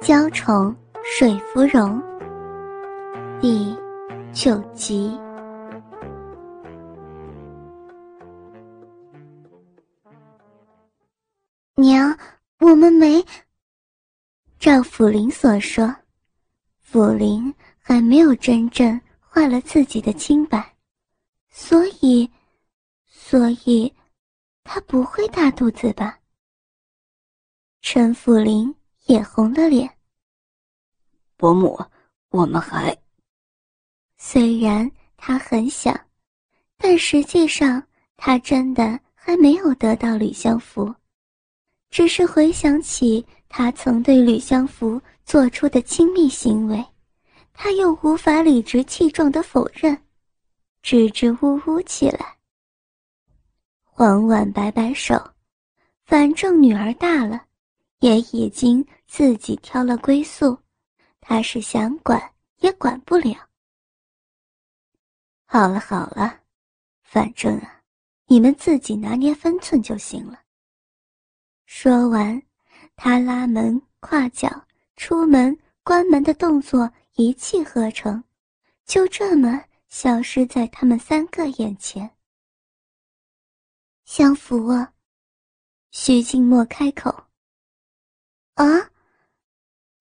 娇宠水芙蓉》第九集。娘，我们没。照府林所说，府林还没有真正坏了自己的清白，所以，所以，他不会大肚子吧？陈府林也红了脸。伯母，我们还……虽然他很想，但实际上他真的还没有得到吕相福。只是回想起他曾对吕相福做出的亲密行为，他又无法理直气壮的否认，支支吾吾起来。黄婉摆摆手，反正女儿大了，也已经自己挑了归宿，他是想管也管不了。好了好了，反正啊，你们自己拿捏分寸就行了。说完，他拉门、跨脚、出门、关门的动作一气呵成，就这么消失在他们三个眼前。相福啊，徐静默开口。啊，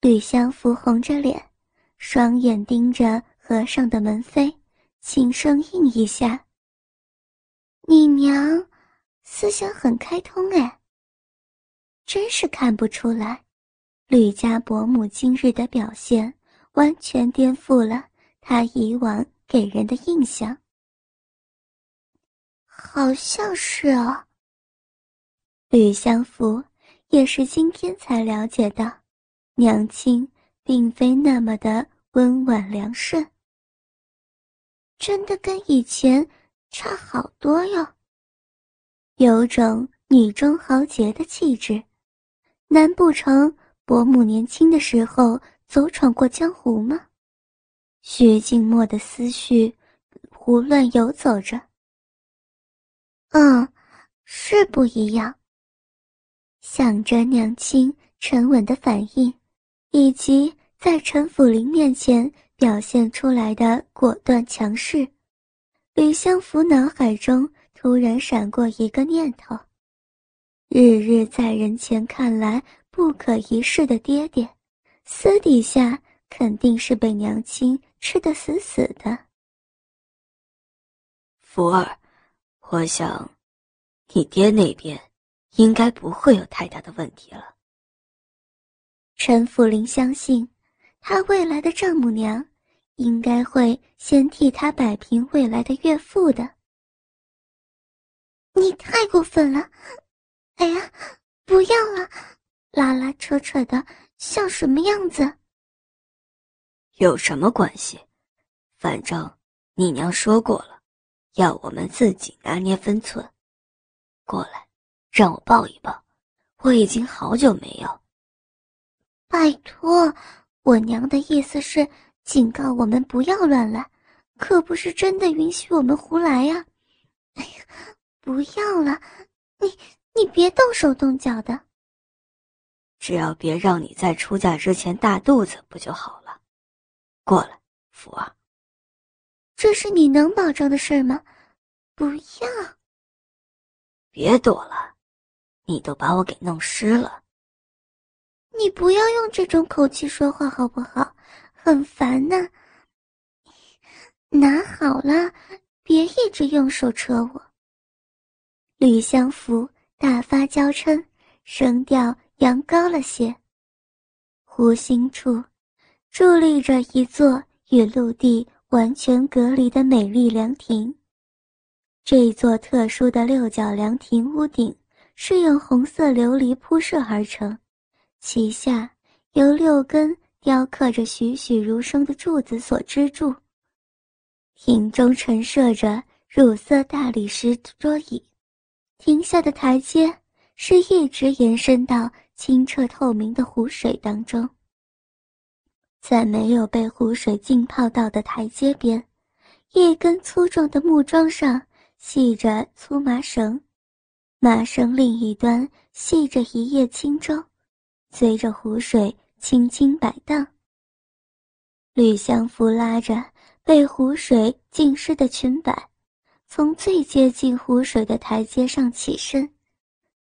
吕相福红着脸，双眼盯着和尚的门扉，轻声应一下：“你娘，思想很开通哎。”真是看不出来，吕家伯母今日的表现完全颠覆了她以往给人的印象。好像是啊。吕相福也是今天才了解到，娘亲并非那么的温婉良顺，真的跟以前差好多哟，有种女中豪杰的气质。难不成伯母年轻的时候走闯过江湖吗？徐静默的思绪胡乱游走着。嗯，是不一样。想着娘亲沉稳的反应，以及在陈府林面前表现出来的果断强势，吕相福脑海中突然闪过一个念头。日日在人前看来不可一世的爹爹，私底下肯定是被娘亲吃得死死的。福儿，我想，你爹那边应该不会有太大的问题了。陈福林相信，他未来的丈母娘应该会先替他摆平未来的岳父的。你太过分了！哎呀，不要了，拉拉扯扯的，像什么样子？有什么关系？反正你娘说过了，要我们自己拿捏分寸。过来，让我抱一抱，我已经好久没有。拜托，我娘的意思是警告我们不要乱来，可不是真的允许我们胡来呀。哎呀，不要了，你。你别动手动脚的，只要别让你在出嫁之前大肚子不就好了？过来，福儿。这是你能保证的事吗？不要！别躲了，你都把我给弄湿了。你不要用这种口气说话好不好？很烦呢。拿好了，别一直用手扯我。吕相福。大发娇嗔，声调扬高了些。湖心处，伫立着一座与陆地完全隔离的美丽凉亭。这座特殊的六角凉亭屋顶是用红色琉璃铺设而成，其下有六根雕刻着栩栩如生的柱子所支柱。亭中陈设着乳色大理石桌椅，亭下的台阶是一直延伸到清澈透明的湖水当中。在没有被湖水浸泡到的台阶边，一根粗壮的木桩上系着粗麻绳，麻绳另一端系着一叶轻舟，随着湖水轻轻摆荡。吕相福拉着被湖水浸湿的裙摆，从最接近湖水的台阶上起身，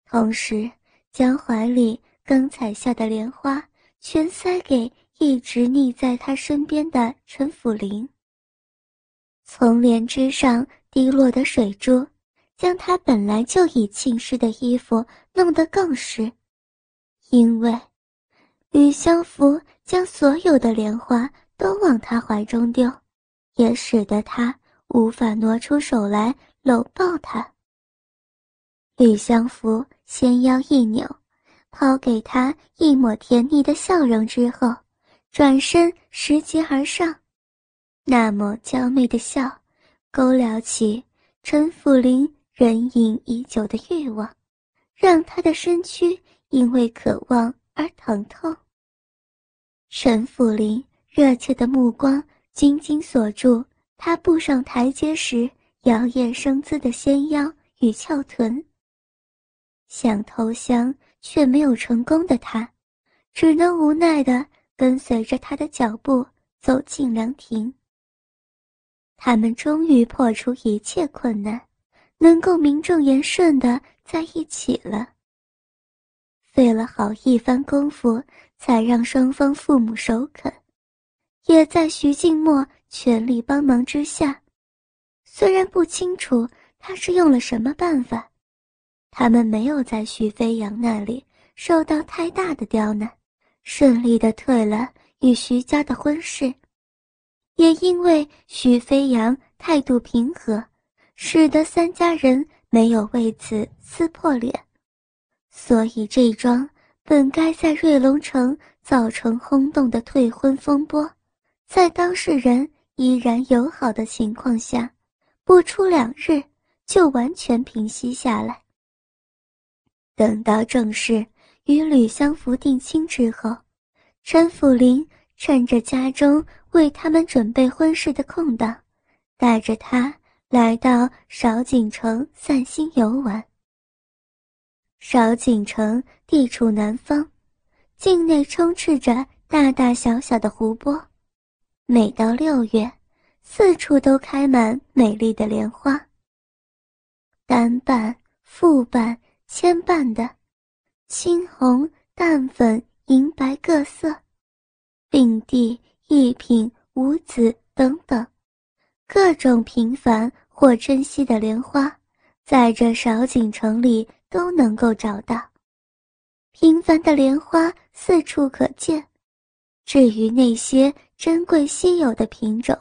同时将怀里刚采下的莲花全塞给。一直腻在他身边的陈府林。从莲枝上滴落的水珠，将他本来就已浸湿的衣服弄得更湿。因为吕相福将所有的莲花都往他怀中丢，也使得他无法挪出手来搂抱他。吕相福纤腰一扭，抛给他一抹甜腻的笑容之后。转身拾级而上，那抹娇媚的笑，勾撩起陈府林忍隐已久的欲望，让他的身躯因为渴望而疼痛。陈府林热切的目光紧紧锁住他步上台阶时摇曳生姿的纤腰与翘臀。想投降却没有成功的他，只能无奈的。跟随着他的脚步走进凉亭。他们终于破除一切困难，能够名正言顺的在一起了。费了好一番功夫，才让双方父母首肯，也在徐静默全力帮忙之下。虽然不清楚他是用了什么办法，他们没有在徐飞扬那里受到太大的刁难。顺利的退了与徐家的婚事，也因为徐飞扬态度平和，使得三家人没有为此撕破脸，所以这桩本该在瑞龙城造成轰动的退婚风波，在当事人依然友好的情况下，不出两日就完全平息下来。等到正式。与吕相福定亲之后，陈府林趁着家中为他们准备婚事的空档，带着他来到少景城散心游玩。少景城地处南方，境内充斥着大大小小的湖泊，每到六月，四处都开满美丽的莲花，单瓣、复瓣、千瓣的。青红、淡粉、银白各色，并蒂、一品、五子等等，各种平凡或珍稀的莲花，在这少景城里都能够找到。平凡的莲花四处可见，至于那些珍贵稀有的品种，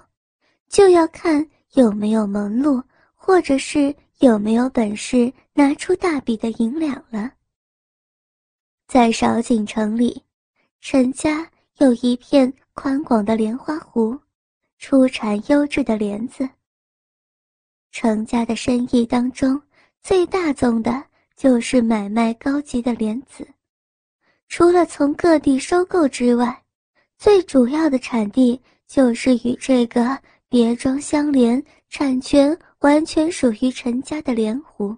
就要看有没有门路，或者是有没有本事拿出大笔的银两了。在少景城里，陈家有一片宽广的莲花湖，出产优质的莲子。程家的生意当中，最大宗的就是买卖高级的莲子。除了从各地收购之外，最主要的产地就是与这个别庄相连、产权完全属于陈家的莲湖。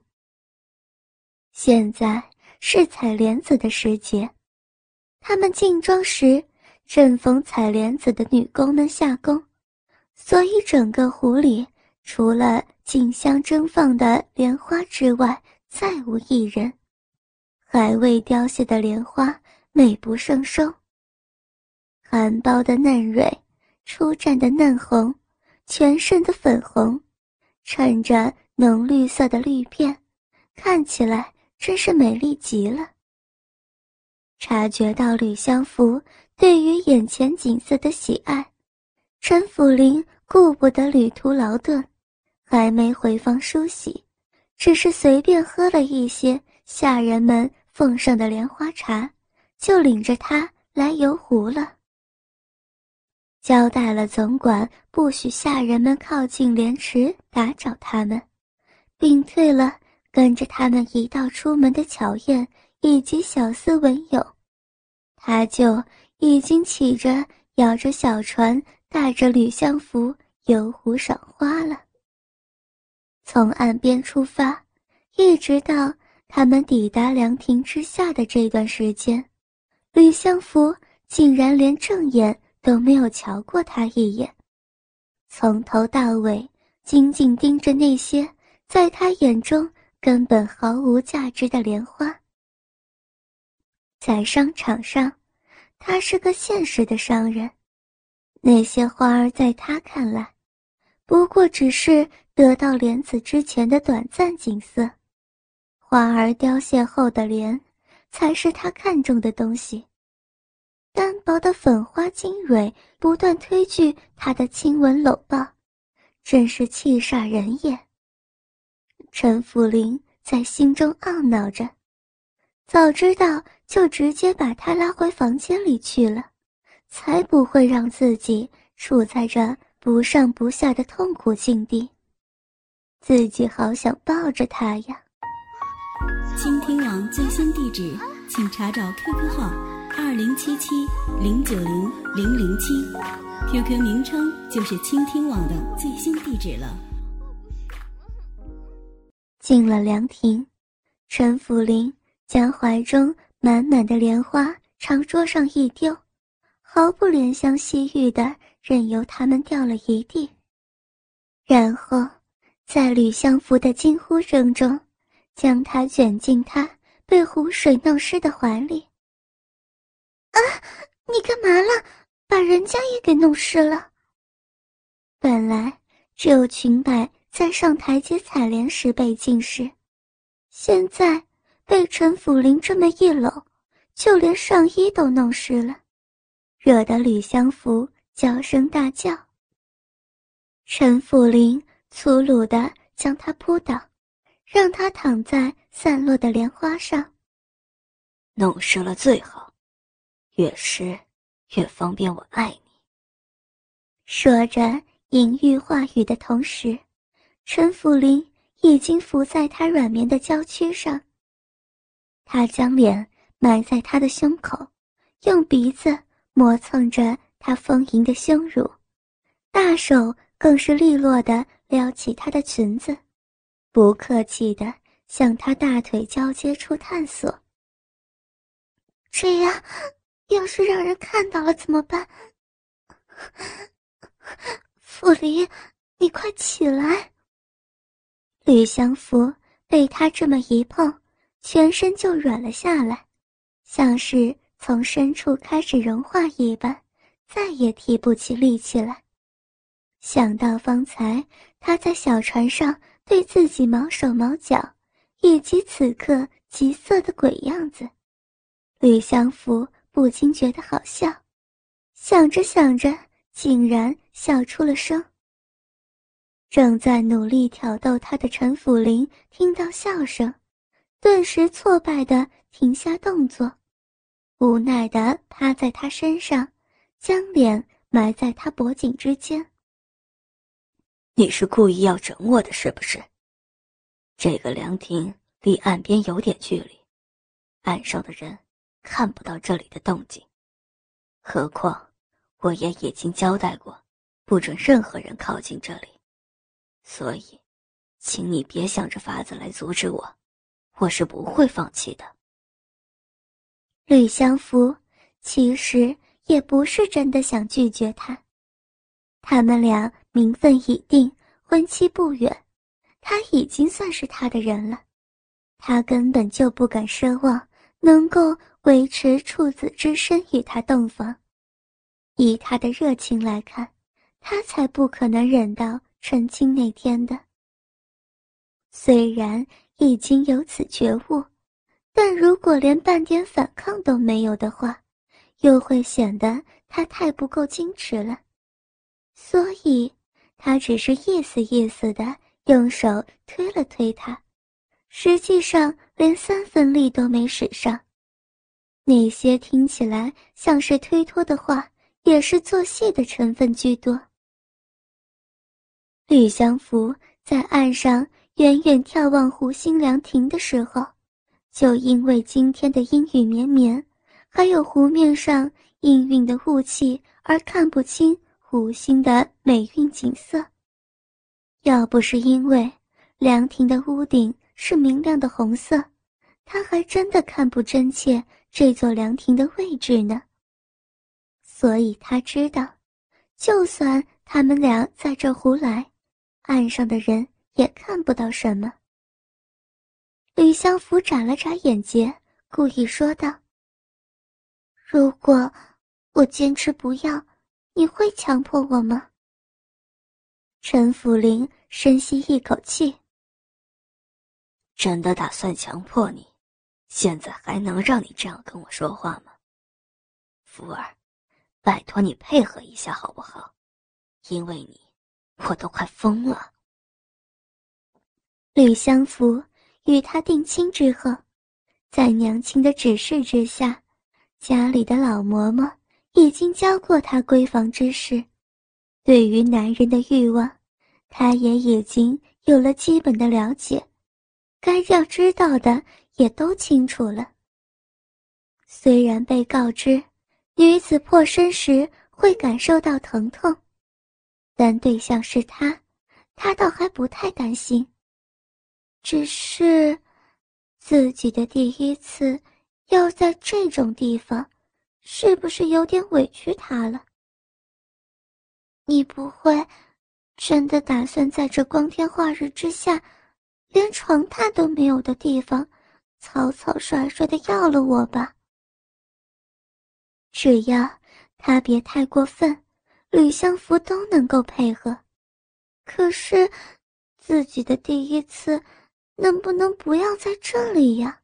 现在。是采莲子的时节，他们进庄时正逢采莲子的女工们下工，所以整个湖里除了竞相争放的莲花之外，再无一人。还未凋谢的莲花美不胜收，含苞的嫩蕊，初绽的嫩红，全身的粉红，衬着浓绿色的绿片，看起来。真是美丽极了。察觉到吕相福对于眼前景色的喜爱，陈府林顾不得旅途劳顿，还没回房梳洗，只是随便喝了一些下人们奉上的莲花茶，就领着他来游湖了。交代了总管不许下人们靠近莲池打搅他们，并退了跟着他们一道出门的巧燕以及小厮文勇，他就已经起着摇着小船，带着吕相福游湖赏花了。从岸边出发，一直到他们抵达凉亭之下的这段时间，吕相福竟然连正眼都没有瞧过他一眼，从头到尾紧紧盯着那些在他眼中根本毫无价值的莲花。在商场上，他是个现实的商人，那些花儿在他看来，不过只是得到莲子之前的短暂景色，花儿凋谢后的莲，才是他看中的东西。单薄的粉花精蕊不断推拒他的亲吻搂抱，真是气煞人也。陈福林在心中懊恼着，早知道就直接把他拉回房间里去了，才不会让自己处在这不上不下的痛苦境地。自己好想抱着他呀！倾听网最新地址，请查找 QQ 号。二零七七零九零零零七，QQ 名称就是倾听网的最新地址了。进了凉亭，陈福林将怀中满满的莲花朝桌上一丢，毫不怜香惜玉的任由他们掉了一地，然后在吕相福的惊呼声中，将他卷进他被湖水弄湿的怀里。啊！你干嘛了？把人家也给弄湿了。本来只有裙摆在上台阶采莲时被浸湿，现在被陈府林这么一搂，就连上衣都弄湿了，惹得吕相福娇声大叫。陈府林粗鲁地将他扑倒，让他躺在散落的莲花上。弄湿了最好。越湿，越方便我爱你。说着隐喻话语的同时，陈福林已经伏在他软绵的娇躯上。他将脸埋在他的胸口，用鼻子磨蹭着他丰盈的胸乳，大手更是利落地撩起她的裙子，不客气地向她大腿交接处探索。这样。要是让人看到了怎么办？傅离，你快起来！吕相福被他这么一碰，全身就软了下来，像是从深处开始融化一般，再也提不起力气来。想到方才他在小船上对自己毛手毛脚，以及此刻急色的鬼样子，吕相福。不禁觉得好笑，想着想着，竟然笑出了声。正在努力挑逗他的陈府林听到笑声，顿时挫败的停下动作，无奈的趴在他身上，将脸埋在他脖颈之间。你是故意要整我的，是不是？这个凉亭离岸边有点距离，岸上的人。看不到这里的动静，何况我也已经交代过，不准任何人靠近这里，所以，请你别想着法子来阻止我，我是不会放弃的。吕相福其实也不是真的想拒绝他，他们俩名分已定，婚期不远，他已经算是他的人了，他根本就不敢奢望能够。维持处子之身与他洞房，以他的热情来看，他才不可能忍到成亲那天的。虽然已经有此觉悟，但如果连半点反抗都没有的话，又会显得他太不够矜持了。所以，他只是意思意思的用手推了推他，实际上连三分力都没使上。那些听起来像是推脱的话，也是做戏的成分居多。吕祥福在岸上远远眺望湖心凉亭的时候，就因为今天的阴雨绵绵，还有湖面上氤氲的雾气而看不清湖心的美韵景色。要不是因为凉亭的屋顶是明亮的红色，他还真的看不真切这座凉亭的位置呢。所以他知道，就算他们俩在这胡来，岸上的人也看不到什么。吕相福眨了眨眼睫，故意说道：“如果我坚持不要，你会强迫我吗？”陈福林深吸一口气：“真的打算强迫你？现在还能让你这样跟我说话吗？福儿，拜托你配合一下好不好？因为你，我都快疯了。”吕相福。与他定亲之后，在娘亲的指示之下，家里的老嬷嬷已经教过他闺房之事。对于男人的欲望，他也已经有了基本的了解，该要知道的也都清楚了。虽然被告知女子破身时会感受到疼痛，但对象是他，他倒还不太担心。只是，自己的第一次要在这种地方，是不是有点委屈他了？你不会真的打算在这光天化日之下，连床榻都没有的地方，草草率率的要了我吧？只要他别太过分，吕相福都能够配合。可是，自己的第一次。能不能不要在这里呀？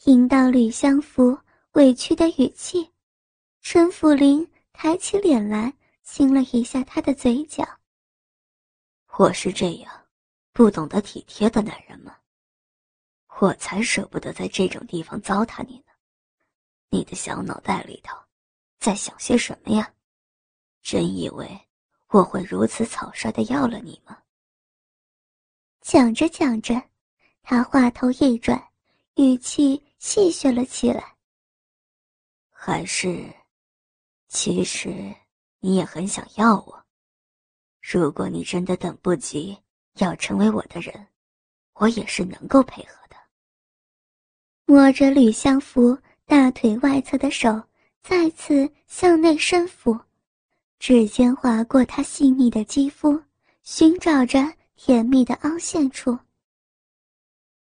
听到吕相福委屈的语气，陈福林抬起脸来，亲了一下他的嘴角。我是这样不懂得体贴的男人吗？我才舍不得在这种地方糟蹋你呢。你的小脑袋里头在想些什么呀？真以为我会如此草率的要了你吗？讲着讲着，他话头一转，语气戏谑了起来。还是，其实你也很想要我。如果你真的等不及要成为我的人，我也是能够配合的。摸着吕相福大腿外侧的手再次向内伸抚，指尖划过他细腻的肌肤，寻找着。甜蜜的凹陷处，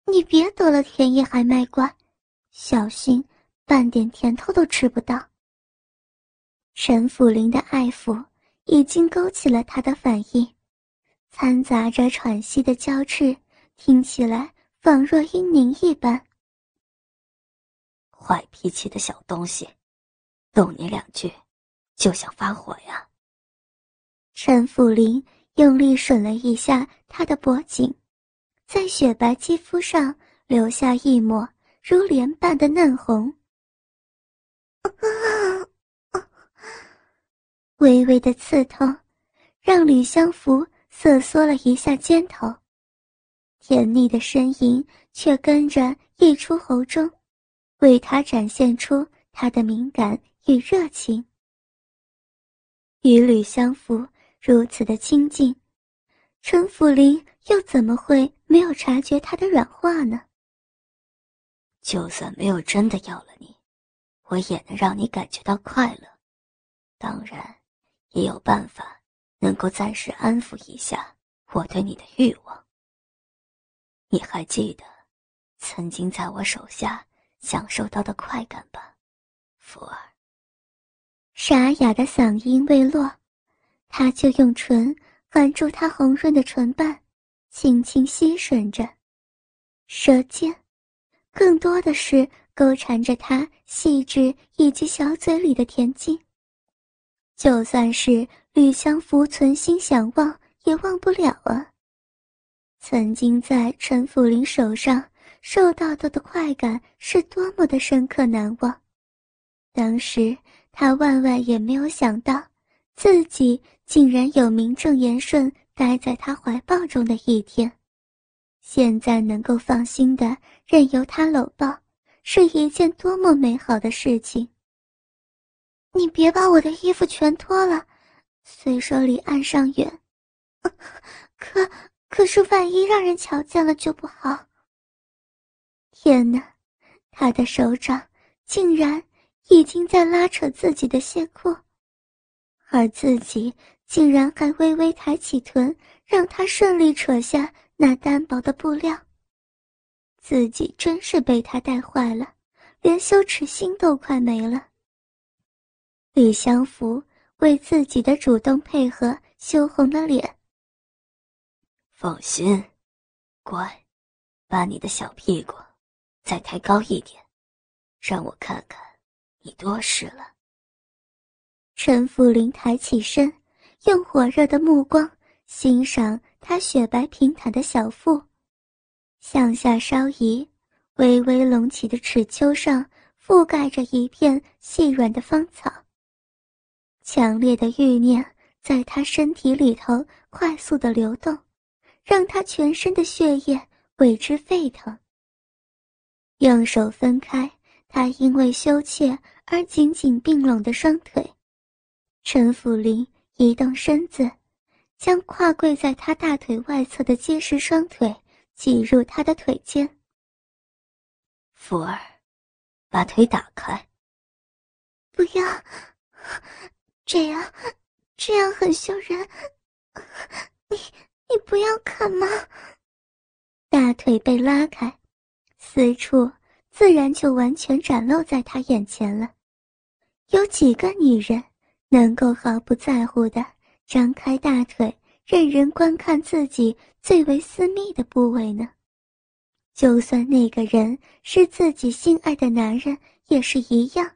你别得了便宜还卖乖，小心半点甜头都吃不到。陈府林的爱抚已经勾起了他的反应，掺杂着喘息的娇翅，听起来仿若婴宁一般。坏脾气的小东西，逗你两句，就想发火呀？陈府林。用力吮了一下他的脖颈，在雪白肌肤上留下一抹如莲般的嫩红。微微的刺痛，让吕相福瑟缩了一下肩头，甜腻的呻吟却跟着溢出喉中，为他展现出他的敏感与热情。与吕相福。如此的亲近，陈府林又怎么会没有察觉他的软化呢？就算没有真的要了你，我也能让你感觉到快乐。当然，也有办法能够暂时安抚一下我对你的欲望。你还记得曾经在我手下享受到的快感吧，福儿？沙哑的嗓音未落。他就用唇含住她红润的唇瓣，轻轻吸吮着，舌尖更多的是勾缠着她细致以及小嘴里的甜劲。就算是吕相福存心想忘，也忘不了啊。曾经在陈福林手上受到的的快感是多么的深刻难忘，当时他万万也没有想到，自己竟然有名正言顺待在他怀抱中的一天。现在能够放心的任由他搂抱，是一件多么美好的事情。你别把我的衣服全脱了，虽说离岸上远，可可是万一让人瞧见了就不好。天哪，他的手掌竟然已经在拉扯自己的线裤，而自己竟然还微微抬起臀，让他顺利扯下那单薄的布料。自己真是被他带坏了，连羞耻心都快没了。李祥福为自己的主动配合羞红了脸。放心，乖，把你的小屁股再抬高一点，让我看看你多湿了。陈福林抬起身，用火热的目光欣赏他雪白平坦的小腹，向下稍移，微微隆起的齿丘上覆盖着一片细软的芳草。强烈的欲念在他身体里头快速的流动，让他全身的血液为之沸腾。用手分开他因为羞怯而紧紧并拢的双腿，陈府林移动身子，将跨跪在他大腿外侧的结实双腿挤入他的腿间。福儿，把腿打开。不要。这样，这样很羞人。你，你不要看吗？大腿被拉开，四处自然就完全展露在他眼前了。有几个女人能够毫不在乎的张开大腿，任人观看自己最为私密的部位呢？就算那个人是自己心爱的男人，也是一样，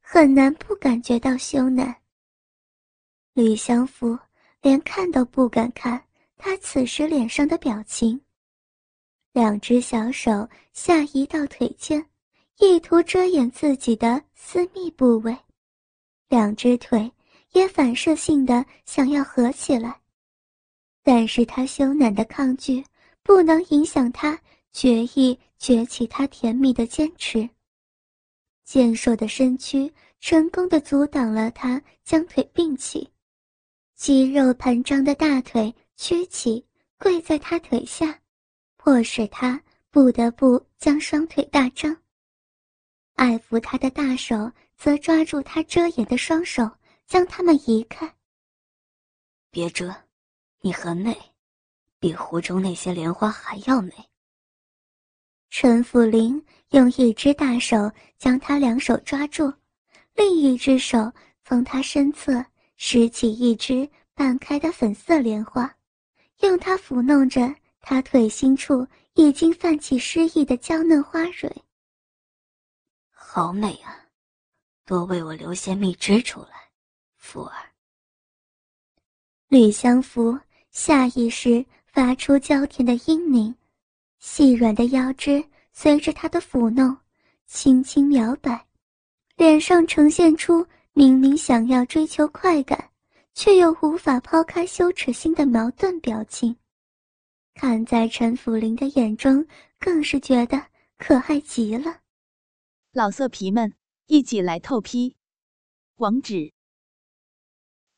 很难不感觉到羞赧。吕相福连看都不敢看他此时脸上的表情。两只小手下移到腿间，意图遮掩自己的私密部位；两只腿也反射性的想要合起来，但是他羞赧的抗拒不能影响他决意崛起他甜蜜的坚持。健硕的身躯成功的阻挡了他将腿并起。肌肉膨胀的大腿屈起，跪在他腿下，迫使他不得不将双腿大张。爱抚他的大手则抓住他遮掩的双手，将他们移开。别遮，你很美，比湖中那些莲花还要美。陈福林用一只大手将他两手抓住，另一只手从他身侧。拾起一只半开的粉色莲花，用它抚弄着他腿心处已经泛起诗意的娇嫩花蕊。好美啊，多为我留些蜜汁出来，福儿。吕相福下意识发出娇甜的嘤咛，细软的腰肢随着他的抚弄，轻轻摇摆，脸上呈现出。明明想要追求快感，却又无法抛开羞耻心的矛盾表情，看在陈福林的眼中，更是觉得可爱极了。老色皮们，一起来透批！网址